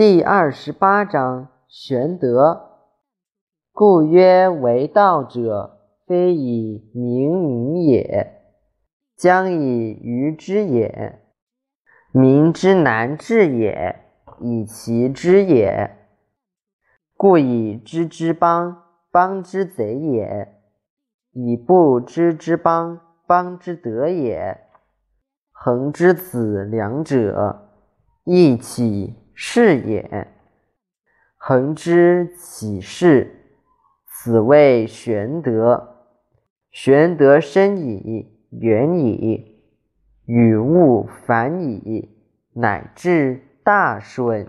第二十八章玄德。故曰：为道者，非以明民也，将以愚之也。民之难治也，以其知也。故以知之邦，邦之贼也；以不知之邦，邦之德也。恒之子，两者，亦岂是也？恒之起事？此谓玄德。玄德深矣，远矣，与物反矣，乃至大顺。